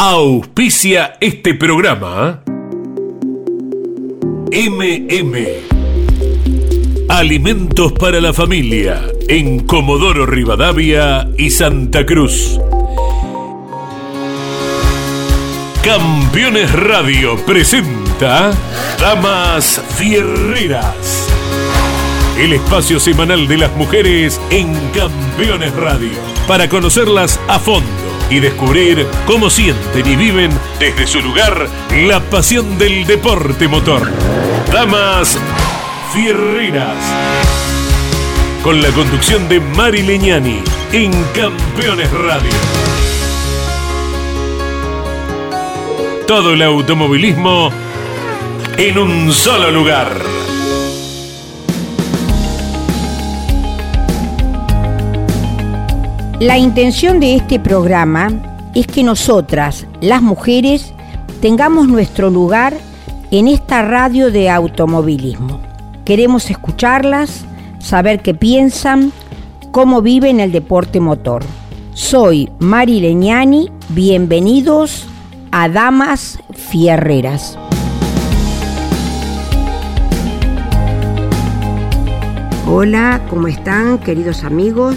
Auspicia este programa. MM. Alimentos para la familia en Comodoro Rivadavia y Santa Cruz. Campeones Radio presenta Damas Fierreras. El espacio semanal de las mujeres en Campeones Radio. Para conocerlas a fondo y descubrir cómo sienten y viven desde su lugar la pasión del deporte motor. Damas Fierreras. Con la conducción de Mari Leñani en Campeones Radio. Todo el automovilismo en un solo lugar. La intención de este programa es que nosotras, las mujeres, tengamos nuestro lugar en esta radio de automovilismo. Queremos escucharlas, saber qué piensan, cómo viven el deporte motor. Soy Mari Leñani, bienvenidos a Damas Fierreras. Hola, ¿cómo están queridos amigos?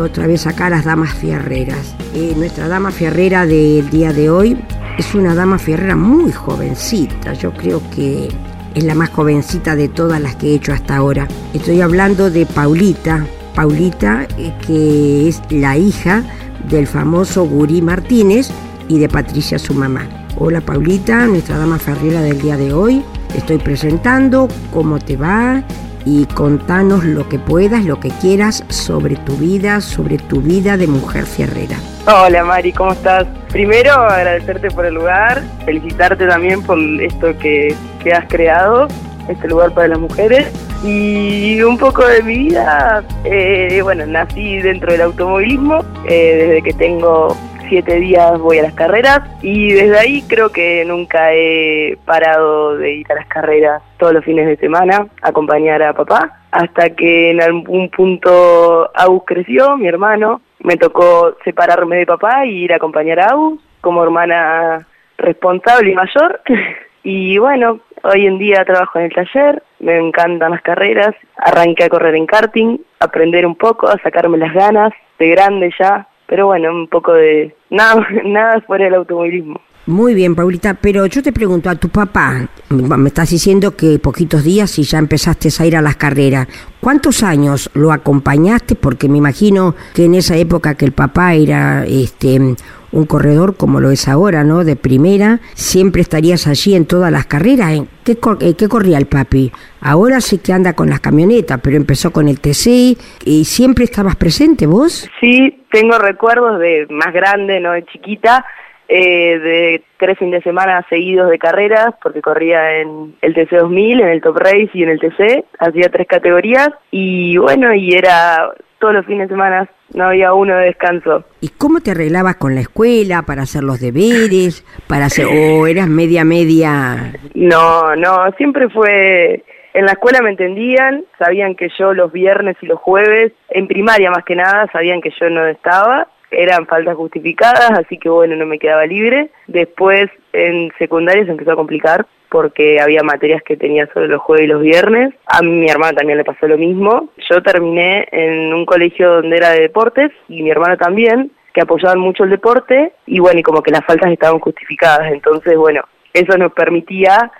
Otra vez acá las Damas Fierreras. Nuestra Dama Fierrera del día de hoy es una Dama Fierrera muy jovencita, yo creo que es la más jovencita de todas las que he hecho hasta ahora. Estoy hablando de Paulita, Paulita eh, que es la hija del famoso Gurí Martínez, y de Patricia su mamá. Hola Paulita, nuestra dama ferrera del día de hoy. estoy presentando cómo te va y contanos lo que puedas, lo que quieras sobre tu vida, sobre tu vida de mujer fierrera. Hola Mari, ¿cómo estás? Primero agradecerte por el lugar, felicitarte también por esto que, que has creado, este lugar para las mujeres. Y un poco de mi vida, eh, bueno, nací dentro del automovilismo, eh, desde que tengo siete días voy a las carreras y desde ahí creo que nunca he parado de ir a las carreras todos los fines de semana, acompañar a papá, hasta que en algún punto Agus creció, mi hermano, me tocó separarme de papá y ir a acompañar a Agus como hermana responsable y mayor. y bueno, hoy en día trabajo en el taller, me encantan las carreras, arranqué a correr en karting, aprender un poco, a sacarme las ganas, de grande ya, pero bueno, un poco de nada, nada fuera del automovilismo. Muy bien, Paulita, pero yo te pregunto a tu papá, me estás diciendo que poquitos días y ya empezaste a ir a las carreras. ¿Cuántos años lo acompañaste? Porque me imagino que en esa época que el papá era este un corredor como lo es ahora, ¿no? De primera, siempre estarías allí en todas las carreras. ¿Qué, eh, ¿Qué, corría el papi? Ahora sí que anda con las camionetas, pero empezó con el TC y siempre estabas presente vos. Sí, tengo recuerdos de más grande, no de chiquita, eh, de tres fines de semana seguidos de carreras, porque corría en el TC 2000, en el Top Race y en el TC, hacía tres categorías, y bueno, y era todos los fines de semana, no había uno de descanso. ¿Y cómo te arreglabas con la escuela para hacer los deberes, para hacer, o eras media media? No, no, siempre fue en la escuela me entendían, sabían que yo los viernes y los jueves, en primaria más que nada, sabían que yo no estaba, eran faltas justificadas, así que bueno, no me quedaba libre. Después en secundaria se empezó a complicar porque había materias que tenía solo los jueves y los viernes. A mi hermana también le pasó lo mismo. Yo terminé en un colegio donde era de deportes y mi hermana también, que apoyaban mucho el deporte y bueno, y como que las faltas estaban justificadas. Entonces, bueno, eso nos permitía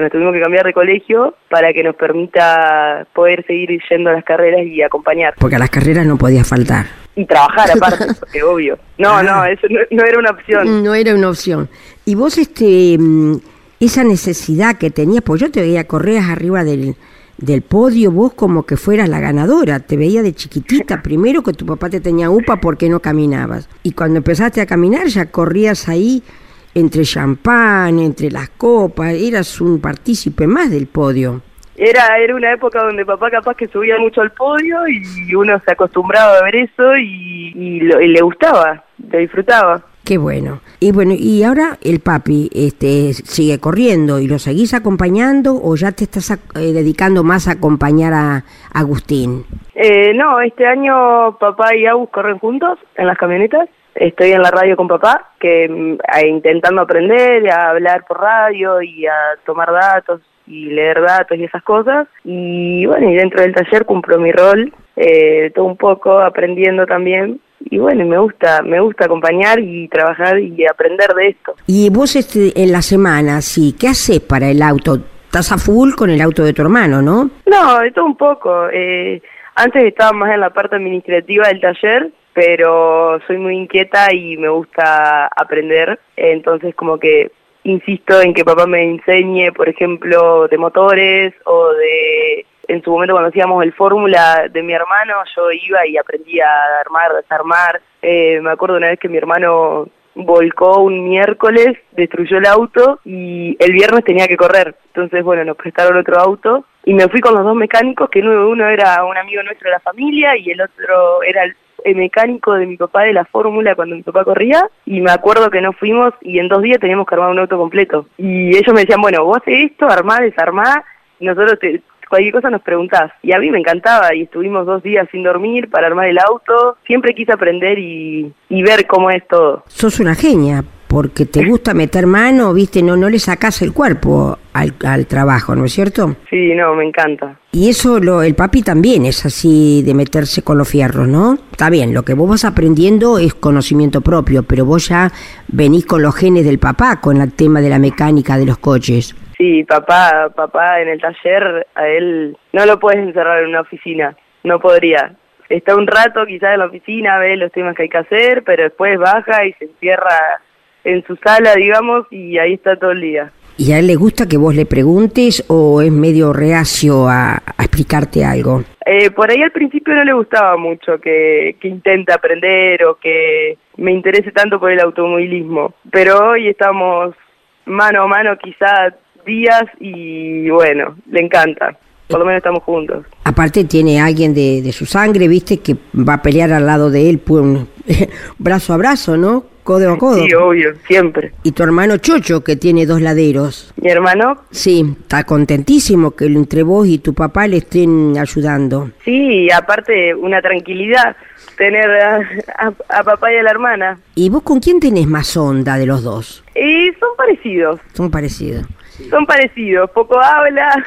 nos tuvimos que cambiar de colegio para que nos permita poder seguir yendo a las carreras y acompañar. Porque a las carreras no podía faltar. Y trabajar aparte, porque obvio. No, no, ah. eso no, era una opción. No era una opción. Y vos, este, mm, esa necesidad que tenías, pues yo te veía correr arriba del, del podio, vos como que fueras la ganadora, te veía de chiquitita, primero que tu papá te tenía upa porque no caminabas, y cuando empezaste a caminar ya corrías ahí entre champán, entre las copas, eras un partícipe más del podio. Era, era una época donde papá capaz que subía mucho al podio y uno se acostumbraba a ver eso y, le gustaba, le disfrutaba. Qué bueno. Y bueno, y ahora el papi este sigue corriendo y lo seguís acompañando o ya te estás eh, dedicando más a acompañar a, Agustín. Eh, no, este año papá y Agus corren juntos en las camionetas estoy en la radio con papá, que mm, intentando aprender a hablar por radio y a tomar datos y leer datos y esas cosas. Y bueno, y dentro del taller cumplo mi rol, eh, todo un poco aprendiendo también. Y bueno, me gusta, me gusta acompañar y trabajar y aprender de esto. Y vos este, en la semana, sí, ¿qué haces para el auto? Estás a full con el auto de tu hermano, ¿no? No, de todo un poco. Eh, antes estaba más en la parte administrativa del taller, pero soy muy inquieta y me gusta aprender, entonces como que insisto en que papá me enseñe, por ejemplo, de motores o de, en su momento cuando hacíamos el fórmula de mi hermano, yo iba y aprendía a armar, desarmar. Eh, me acuerdo una vez que mi hermano volcó un miércoles, destruyó el auto y el viernes tenía que correr. Entonces, bueno, nos prestaron otro auto y me fui con los dos mecánicos, que uno era un amigo nuestro de la familia y el otro era el mecánico de mi papá de la fórmula cuando mi papá corría y me acuerdo que nos fuimos y en dos días teníamos que armar un auto completo. Y ellos me decían, bueno, vos haces esto, armá, desarmá, nosotros te, cualquier cosa nos preguntás. Y a mí me encantaba y estuvimos dos días sin dormir para armar el auto. Siempre quise aprender y, y ver cómo es todo. Sos una genia, porque te gusta meter mano, viste, no, no le sacas el cuerpo al, al, trabajo, ¿no es cierto? Sí, no, me encanta. Y eso, lo, el papi también es así de meterse con los fierros, ¿no? Está bien, lo que vos vas aprendiendo es conocimiento propio, pero vos ya venís con los genes del papá, con el tema de la mecánica de los coches. Sí, papá, papá en el taller, a él no lo puedes encerrar en una oficina, no podría. Está un rato quizás en la oficina, ve los temas que hay que hacer, pero después baja y se encierra en su sala, digamos, y ahí está todo el día. ¿Y a él le gusta que vos le preguntes o es medio reacio a, explicarte algo? Eh, por ahí al principio no le gustaba mucho que, que intente aprender o que me interese tanto por el automovilismo, pero hoy estamos mano a mano quizá días y bueno, le encanta. Por lo menos estamos juntos. Aparte tiene alguien de, de su sangre, viste, que va a pelear al lado de él, pues, brazo a brazo, ¿no? Codo a codo. Sí, obvio, siempre. Y tu hermano Chocho, que tiene dos laderos. ¿Mi hermano? Sí, está contentísimo que entre vos y tu papá le estén ayudando. Sí, aparte una tranquilidad tener a, papá y a la hermana. ¿Y vos con quién tenés más onda de los dos? Y son parecidos. Son parecidos. Son parecidos, poco habla.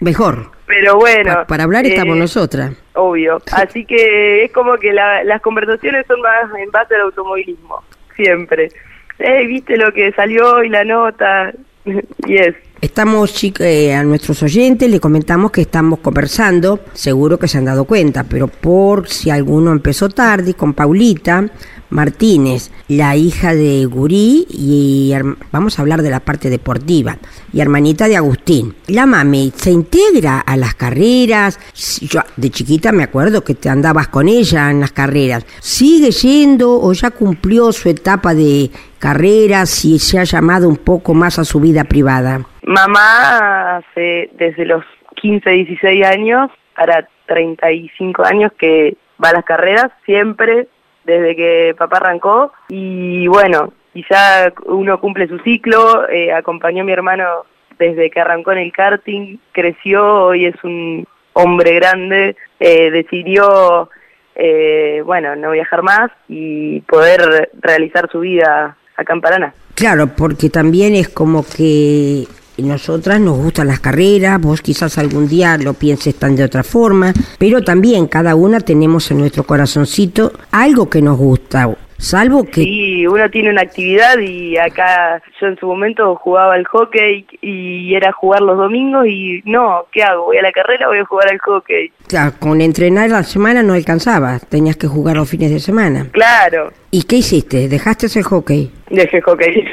Mejor. Pero bueno. para hablar estamos eh, nosotras. Obvio. Así que es como que las conversaciones son más en base al automovilismo siempre. Eh, ¿Viste lo que salió y la nota? y es. Estamos, eh, a nuestros oyentes le comentamos que estamos conversando, seguro que se han dado cuenta, pero por si alguno empezó tarde, con Paulita Martínez, la hija de Gurí, y vamos a hablar de la parte deportiva, y hermanita de Agustín. La mami se integra a las carreras, yo de chiquita me acuerdo que te andabas con ella en las carreras, ¿sigue yendo o ya cumplió su etapa de carreras y se ha llamado un poco más a su vida privada? Mamá hace desde los 15, 16 años para 35 años que va a las carreras, siempre desde que papá arrancó y bueno, quizá uno cumple su ciclo, eh, acompañó a mi hermano desde que arrancó en el karting, creció, hoy es un hombre grande, eh, decidió, eh, bueno, no viajar más y poder realizar su vida acá en Paraná. Claro, porque también es como que nosotras nos gustan las carreras, vos quizás algún día lo pienses tan de otra forma, pero también cada una tenemos en nuestro corazoncito algo que nos gusta. Salvo que... Sí, uno tiene una actividad y acá yo en su momento jugaba al hockey y era jugar los domingos y no, ¿qué hago? ¿Voy a la carrera o voy a jugar al hockey? Claro, con entrenar la semana no alcanzaba, tenías que jugar los fines de semana. Claro. ¿Y qué hiciste? ¿Dejaste ese hockey? Dejé hockey.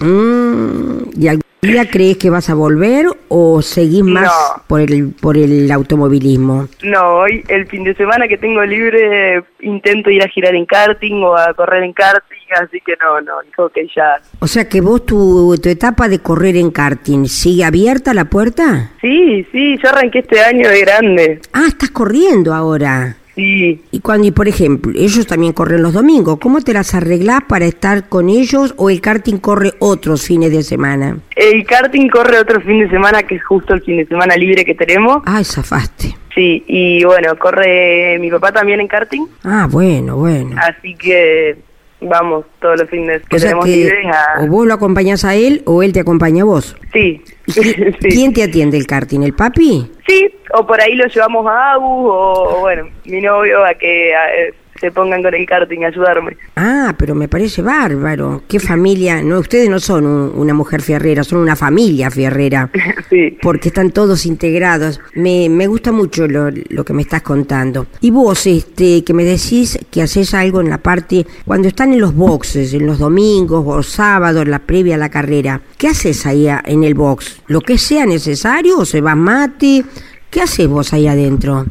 Mm, ¿Y algún crees que vas a volver o seguís más por el por el automovilismo? No, hoy el fin de semana que tengo libre intento ir a girar en karting o a correr en karting, así que no, no, el hockey ya. O sea que vos tu, tu etapa de correr en karting, ¿sigue abierta la puerta? Sí, sí, yo arranqué este año de grande. Ah, estás corriendo ahora. Sí. Y cuando, y por ejemplo, ellos también corren los domingos, ¿cómo te las arreglás para estar con ellos o el karting corre otros fines de semana? El karting corre otro fin de semana, que es justo el fin de semana libre que tenemos. Ay, zafaste. Sí, y bueno, corre mi papá también en karting. Ah, bueno, bueno. Así que vamos todos los fines que O sea tenemos que libres a... o vos lo acompañás a él o él te acompaña a vos. Sí. ¿Y qui- sí. ¿Quién te atiende el karting? ¿El papi? Sí, o por ahí lo llevamos a Agus o, bueno, mi novio a que a- eh, se pongan con el karting a ayudarme. Ah, pero me parece bárbaro. Qué familia. No, ustedes no son un- una mujer fierrera, son una familia fierrera. sí. Porque están todos integrados. Me, me gusta mucho lo, lo que me estás contando. Y vos, este, que me decís que haces algo en la parte, cuando están en los boxes, en los domingos o sábados, la previa a la carrera, ¿qué haces ahí en el box? ¿Lo que sea necesario o se va mate? ¿Qué haces vos ahí adentro?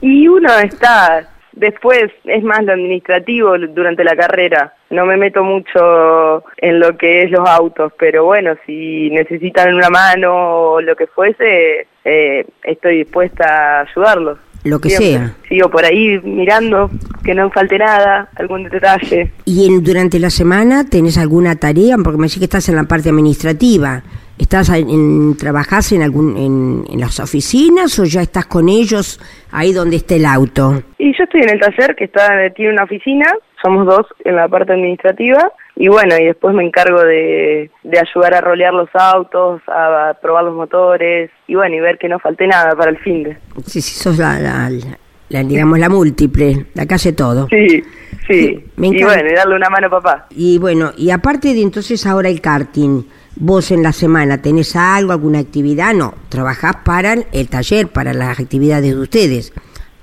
Y uno está, después es más lo administrativo durante la carrera. No me meto mucho en lo que es los autos, pero bueno, si necesitan una mano o lo que fuese, eh, estoy dispuesta a ayudarlos. Lo que Siempre. sea. Sigo por ahí mirando que no falte nada, algún detalle. ¿Y en, durante la semana tenés alguna tarea? Porque me decís que estás en la parte administrativa. ¿Estás en, en- trabajás en algún en, en las oficinas o ya estás con ellos ahí donde está el auto? Y yo estoy en el taller que está tiene una oficina, somos dos en la parte administrativa y bueno, y después me encargo de, de ayudar a rolear los autos, a, probar los motores y bueno, y ver que no falte nada para el fin de. Sí, sí, sos la, la- la- la, digamos, la múltiple, la que hace todo. Sí, sí. Sí, me y bueno, y darle una mano a papá. Y bueno, y aparte de entonces ahora el karting, vos en la semana tenés algo, alguna actividad, no, trabajás para el taller, para las actividades de ustedes.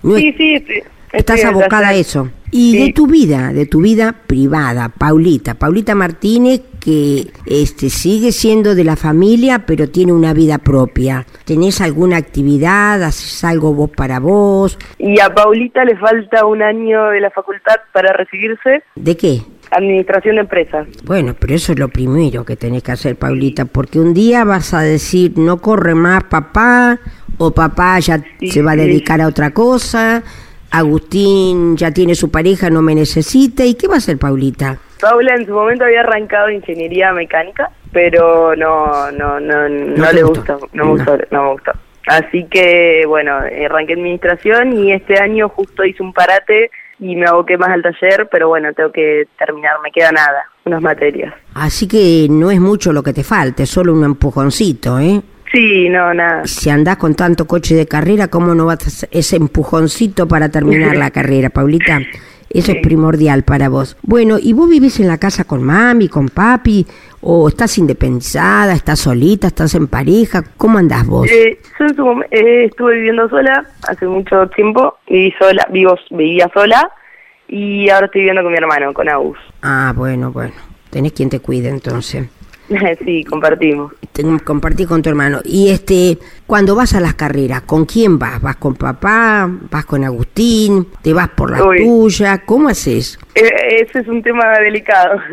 No es- Sí, sí, sí. Estás abocada a eso. Y Sí. de tu vida, de tu vida privada, Paulita, Paulita Martínez, que este sigue siendo de la familia, pero tiene una vida propia. ¿Tenés alguna actividad? ¿Haces algo vos para vos? Y a Paulita le falta un año de la facultad para recibirse, ¿De qué? Administración de empresas. Bueno, pero eso es lo primero que tenés que hacer, Paulita, porque un día vas a decir, no corre más papá, o papá ya Sí, se va a dedicar a otra cosa, Agustín ya tiene su pareja, no me necesita, ¿y qué va a hacer Paulita? Paula en su momento había arrancado ingeniería mecánica, pero no, no, no, no, le gustó. gustó, no me gustó, no me gustó. Así que, bueno, arranqué administración y este año justo hice un parate y me aboqué más al taller, pero bueno, tengo que terminar, me queda nada, unas materias. Así que no es mucho lo que te falta, es solo un empujoncito, ¿eh? Sí, no, nada. Si andás con tanto coche de carrera, ¿cómo no vas a ese empujoncito para terminar la carrera, Paulita? Eso es primordial para vos. Bueno, ¿y vos vivís en la casa con mami, con papi? ¿O estás independizada, estás solita, estás en pareja? ¿Cómo andás vos? Eh, yo eh, estuve viviendo sola hace mucho tiempo, viví sola, vivo, vivía sola y ahora estoy viviendo con mi hermano, con Agus. Ah, bueno, bueno. Tenés quien te cuide entonces. sí, compartimos. Te- compartí con tu hermano. Y este, cuando vas a las carreras, ¿con quién vas? ¿Vas con papá? ¿Vas con Agustín? ¿Te vas por la Uy. tuya? ¿Cómo haces? Eh, ese es un tema delicado.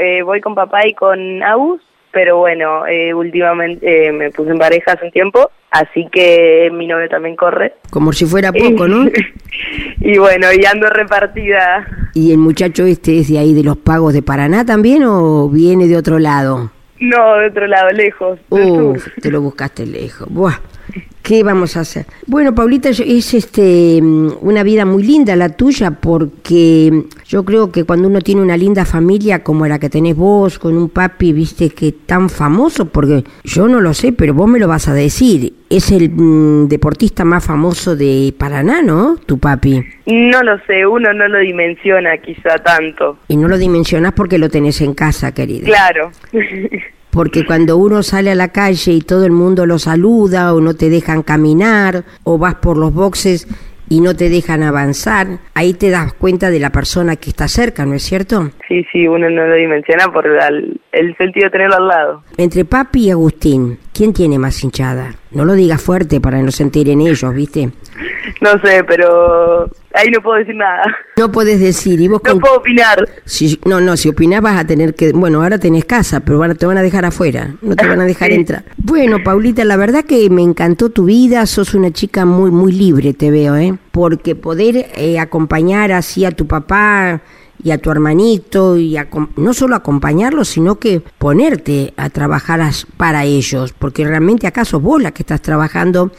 Eh, voy con papá y con Agus, pero bueno, eh, últimamente eh, me puse en pareja hace un tiempo, así que mi novio también corre. Como si fuera poco, ¿no? y bueno, y ando repartida. ¿Y el muchacho este es de ahí de los pagos de Paraná también o viene de otro lado? No, de otro lado, lejos. del Uf, sur. te lo buscaste lejos. Buah, ¿qué vamos a hacer? Bueno, Paulita, es este mm, una vida muy linda la tuya porque yo creo que cuando uno tiene una linda familia como la que tenés vos, con un papi, viste, que tan famoso, porque yo no lo sé, pero vos me lo vas a decir, es el mm, deportista más famoso de Paraná, ¿no? Tu papi. No lo sé, uno no lo dimensiona quizá tanto. Y no lo dimensionás porque lo tenés en casa, querida. Claro. Porque cuando uno sale a la calle y todo el mundo lo saluda o no te dejan caminar o vas por los boxes y no te dejan avanzar, ahí te das cuenta de la persona que está cerca, ¿no es cierto? sí, sí, uno no lo dimensiona por el, el sentido de tenerlo al lado. Entre Papi y Agustín, ¿quién tiene más hinchada? No lo digas fuerte para no se enteren ellos, ¿viste? No sé, pero ahí no puedo decir nada. No puedes decir, y vos No con- puedo opinar. Si, no, no, si opinás vas a tener que... Bueno, ahora tenés casa, pero van a- te van a dejar afuera, no te van a dejar Sí. entrar. Bueno, Paulita, la verdad que me encantó tu vida, sos una chica muy, muy libre, te veo, ¿eh? Porque poder eh, acompañar así a tu papá y a tu hermanito, y acom- no solo acompañarlos, sino que ponerte a trabajar para ellos, porque realmente acaso vos la que estás trabajando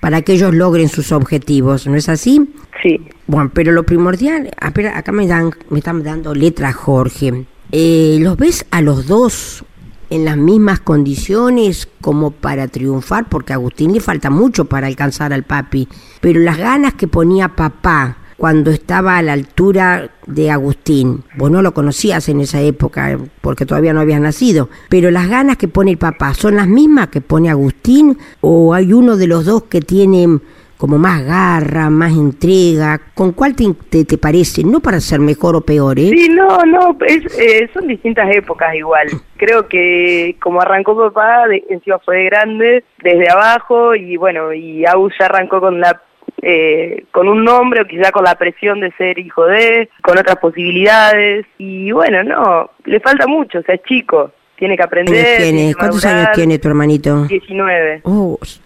para que ellos logren sus objetivos, ¿no es así? Sí. Bueno, pero lo primordial, espera, acá me dan, me están dando letra Jorge. Eh, ¿Los ves a los dos en las mismas condiciones como para triunfar? Porque a Agustín le falta mucho para alcanzar al papi, pero las ganas que ponía papá cuando estaba a la altura de Agustín. Vos no lo conocías en esa época porque todavía no habías nacido, pero las ganas que pone el papá son las mismas que pone Agustín o hay uno de los dos que tiene como más garra, más entrega. ¿Con cuál te, te, parece? No para ser mejor o peor, ¿eh? Sí, no, no, eh, son distintas épocas igual. Creo que como arrancó papá, encima fue grande, desde abajo, y bueno, y Agus ya arrancó con la eh, con un nombre o quizá con la presión de ser hijo de, con otras posibilidades. Y bueno, no, le falta mucho, o sea, es chico, tiene que aprender. ¿Cuántos años tiene tu hermanito? 19.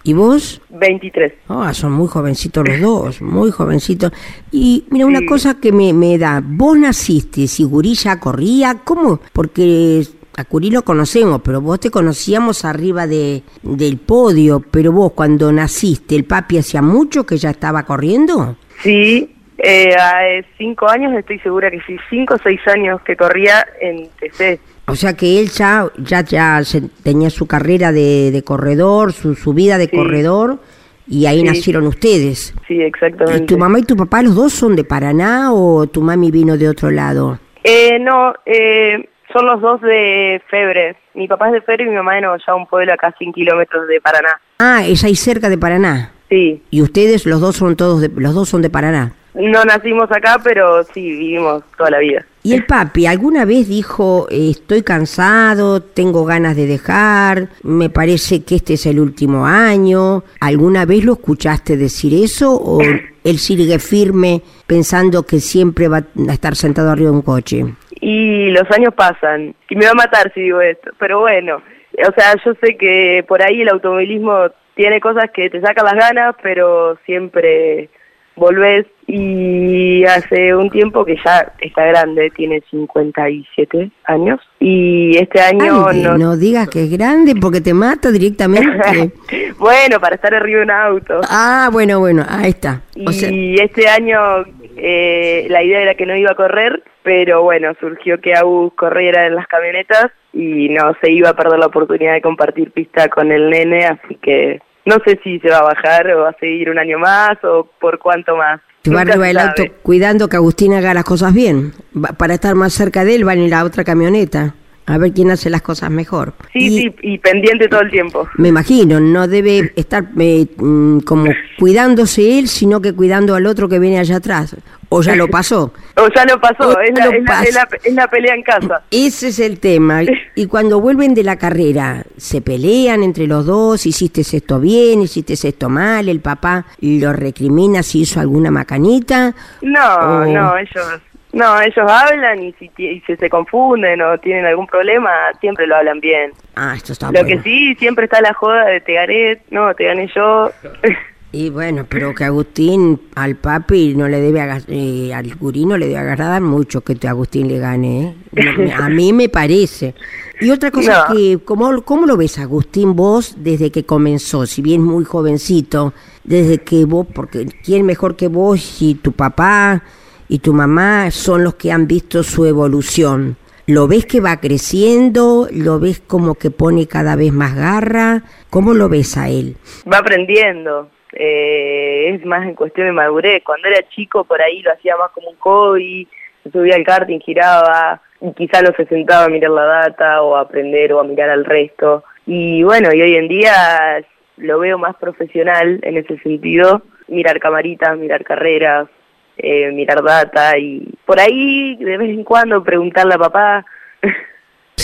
¿Y vos? 23. Ah, son muy jovencitos los dos, muy jovencitos. Y mira, una cosa que me, me da, vos naciste, si Gurilla corría, ¿cómo? Porque a Curí lo conocemos, pero vos te conocíamos arriba de, del podio, pero vos cuando naciste, ¿el papi hacía mucho que ya estaba corriendo? Sí, eh, a cinco años estoy segura que sí, cinco o seis años que corría en TC. O sea que él ya, ya, ya tenía su carrera de, corredor, su, su vida de corredor, y ahí nacieron ustedes. Sí, exactamente. ¿Y tu mamá y tu papá los dos son de Paraná o tu mami vino de otro lado? Eh, no, eh, son los dos de Febre. Mi papá es de Febre y mi mamá de Nogoyá, un pueblo acá a 100 kilómetros de Paraná. Ah, es ahí cerca de Paraná. Sí. ¿Y ustedes los dos son todos de, los dos son de Paraná? No nacimos acá, pero sí vivimos toda la vida. ¿Y el papi alguna vez dijo, estoy cansado, tengo ganas de dejar, me parece que este es el último año? ¿Alguna vez lo escuchaste decir eso o él sigue firme pensando que siempre va a estar sentado arriba de un coche? y los años pasan y me va a matar si digo esto, pero bueno, o sea, yo sé que por ahí el automovilismo tiene cosas que te sacan las ganas, pero siempre volvés y hace un tiempo que ya está grande, tiene 57 años y este año no... No digas que es grande porque te mata directamente. bueno, para estar arriba de un auto. Ah, bueno, bueno, ahí está. y este año eh, la idea era que no iba a correr, pero bueno, surgió que Agus corriera en las camionetas y no se iba a perder la oportunidad de compartir pista con el nene, así que no sé si se va a bajar o va a seguir un año más o por cuánto más. Del auto cuidando que Agustín haga las cosas bien. para estar más cerca de él va en la otra camioneta a ver quién hace las cosas mejor. Sí, sí, y pendiente todo el tiempo. Me imagino, no debe estar eh, mm, como cuidándose él, sino que cuidando al otro que viene allá atrás. O ya lo pasó. o ya lo pasó, es, la, pelea en casa. Ese es el tema. Y cuando vuelven de la carrera, se pelean entre los dos, hiciste esto bien, hiciste esto mal, el papá lo recrimina si hizo alguna macanita. No, no, ellos no, ellos hablan y si, se confunden o tienen algún problema, siempre lo hablan bien. Ah, esto está Lo que sí, siempre está la joda de te gané, no, te gané yo. Y bueno, pero que Agustín al papi no le debe, eh, al gurí no le debe agradar mucho que Agustín le gane, ¿eh? A mí me parece. Y otra cosa que, ¿cómo, ¿cómo lo ves Agustín vos desde que comenzó? Si bien muy jovencito, desde que vos, porque ¿quién mejor que vos y tu papá y tu mamá son los que han visto su evolución. ¿Lo ves que va creciendo? ¿Lo ves como que pone cada vez más garra? ¿Cómo lo ves a él? Va aprendiendo. Eh, es más en cuestión de madurez. Cuando era chico por ahí lo hacía más como un hobby, subía al karting, giraba, y quizá no se sentaba a mirar la data o a aprender o a mirar al resto. Y bueno, y hoy en día lo veo más profesional en ese sentido, mirar camaritas, mirar carreras, eh, mirar data y por ahí de vez en cuando preguntarle a papá.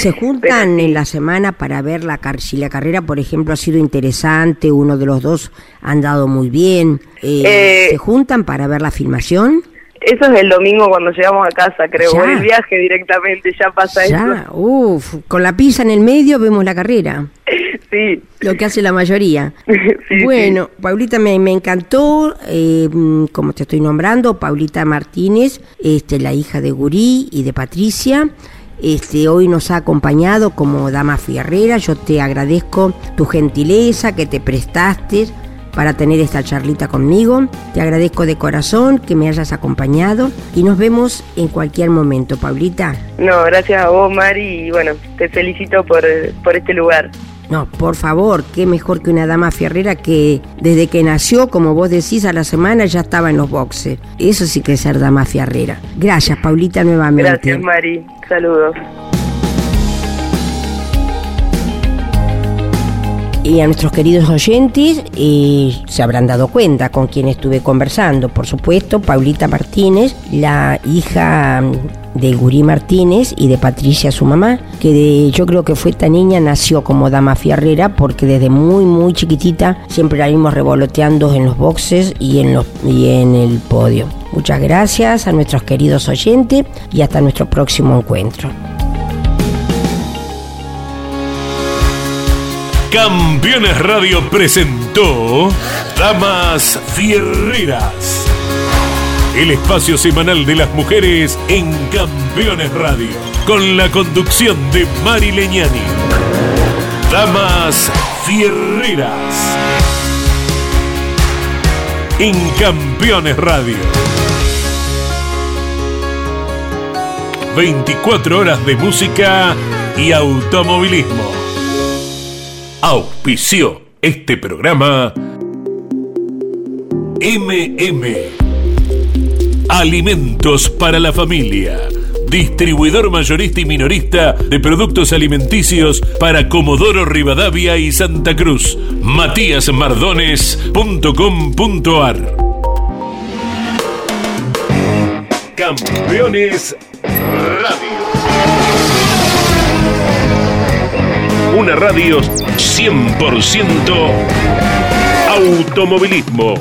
¿Se juntan en la semana para ver la si la carrera, por ejemplo, ha sido interesante, uno de los dos ha andado muy bien? Eh, eh, ¿Se juntan para ver la filmación? Eso es el domingo cuando llegamos a casa, creo, o el viaje directamente, ya pasa ya, Uf, con la pizza en el medio vemos la carrera. Sí. Lo que hace la mayoría. bueno, Paulita, me, me encantó, eh, como te estoy nombrando, Paulita Martínez, este, la hija de Gurí y de Patricia. Este, hoy nos ha acompañado como dama fierrera. Yo te agradezco tu gentileza, que te prestaste para tener esta charlita conmigo. Te agradezco de corazón que me hayas acompañado y nos vemos en cualquier momento, Paulita. No, gracias a vos, Mari, y bueno, te felicito por, por este lugar. No, por favor, qué mejor que una dama fierrera que desde que nació, como vos decís, a la semana ya estaba en los boxes. Eso sí que es ser dama fierrera. Gracias, Paulita, nuevamente. Gracias, Mari. Saludos. Y a nuestros queridos oyentes se habrán dado cuenta con quien estuve conversando. Por supuesto, Paulita Martínez, la hija de Gurí Martínez y de Patricia, su mamá, que de, yo creo que fue esta niña, nació como dama fierrera porque desde muy, muy chiquitita siempre la vimos revoloteando en los boxes y en, los, y en el podio. Muchas gracias a nuestros queridos oyentes y hasta nuestro próximo encuentro. Campeones Radio presentó Damas Fierreras. El espacio semanal de las mujeres en Campeones Radio. Con la conducción de Mari Leñani. Damas Fierreras. En Campeones Radio. 24 horas de música y automovilismo. Auspició este programa MM Alimentos para la familia. Distribuidor mayorista y minorista de productos alimenticios para Comodoro Rivadavia y Santa Cruz. matíasmardones.com.ar Campeones Radio. Una radio 100% automovilismo.